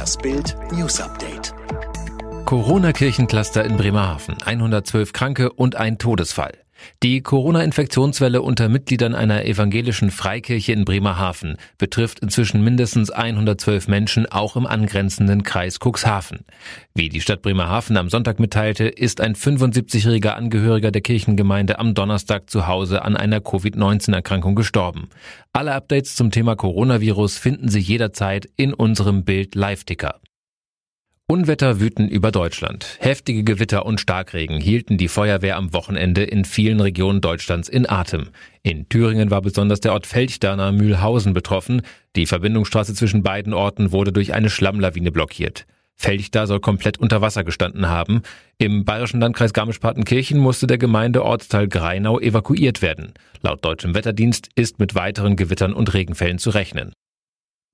Das Bild News Update. Corona-Kirchencluster in Bremerhaven. 112 Kranke und ein Todesfall. Die Corona-Infektionswelle unter Mitgliedern einer evangelischen Freikirche in Bremerhaven betrifft inzwischen mindestens 112 Menschen, auch im angrenzenden Kreis Cuxhaven. Wie die Stadt Bremerhaven am Sonntag mitteilte, ist ein 75-jähriger Angehöriger der Kirchengemeinde am Donnerstag zu Hause an einer Covid-19-Erkrankung gestorben. Alle Updates zum Thema Coronavirus finden Sie jederzeit in unserem Bild Live-Ticker. Unwetter wüten über Deutschland. Heftige Gewitter und Starkregen hielten die Feuerwehr am Wochenende in vielen Regionen Deutschlands in Atem. In Thüringen war besonders der Ort Felchdaner Mühlhausen betroffen. Die Verbindungsstraße zwischen beiden Orten wurde durch eine Schlammlawine blockiert. Felchda soll komplett unter Wasser gestanden haben. Im bayerischen Landkreis Garmisch-Partenkirchen musste der Gemeindeortsteil Greinau evakuiert werden. Laut deutschem Wetterdienst ist mit weiteren Gewittern und Regenfällen zu rechnen.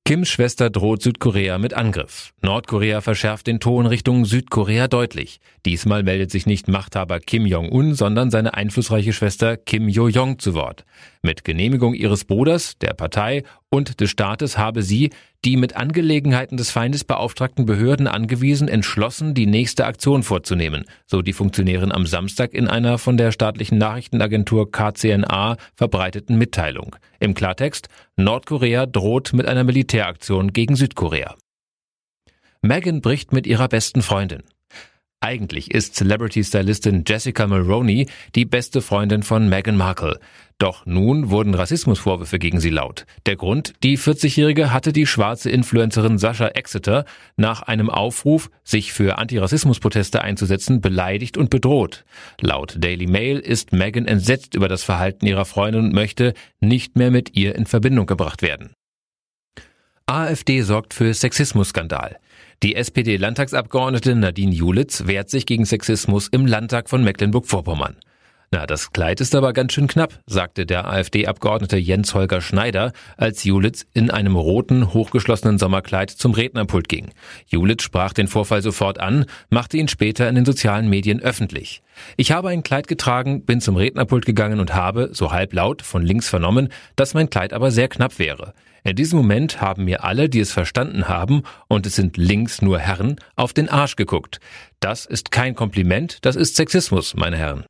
Kims Schwester droht Südkorea mit Angriff. Nordkorea verschärft den Ton Richtung Südkorea deutlich. Diesmal meldet sich nicht Machthaber Kim Jong-un, sondern seine einflussreiche Schwester Kim Jo-jong zu Wort. Mit Genehmigung ihres Bruders, der Partei und des Staates habe sie die mit Angelegenheiten des Feindes beauftragten Behörden angewiesen, entschlossen, die nächste Aktion vorzunehmen, so die Funktionärin am Samstag in einer von der staatlichen Nachrichtenagentur KCNA verbreiteten Mitteilung. Im Klartext, Nordkorea droht mit einer Militäraktion gegen Südkorea. Megan bricht mit ihrer besten Freundin. Eigentlich ist Celebrity-Stylistin Jessica Mulroney die beste Freundin von Meghan Markle. Doch nun wurden Rassismusvorwürfe gegen sie laut. Der Grund, die 40-Jährige hatte die schwarze Influencerin Sascha Exeter nach einem Aufruf, sich für Antirassismusproteste einzusetzen, beleidigt und bedroht. Laut Daily Mail ist Meghan entsetzt über das Verhalten ihrer Freundin und möchte nicht mehr mit ihr in Verbindung gebracht werden. AfD sorgt für Sexismusskandal. Die SPD-Landtagsabgeordnete Nadine Julitz wehrt sich gegen Sexismus im Landtag von Mecklenburg-Vorpommern. Na, das Kleid ist aber ganz schön knapp, sagte der AfD-Abgeordnete Jens Holger Schneider, als Julitz in einem roten, hochgeschlossenen Sommerkleid zum Rednerpult ging. Julitz sprach den Vorfall sofort an, machte ihn später in den sozialen Medien öffentlich. Ich habe ein Kleid getragen, bin zum Rednerpult gegangen und habe, so halblaut, von links vernommen, dass mein Kleid aber sehr knapp wäre. In diesem Moment haben mir alle, die es verstanden haben, und es sind links nur Herren, auf den Arsch geguckt. Das ist kein Kompliment, das ist Sexismus, meine Herren.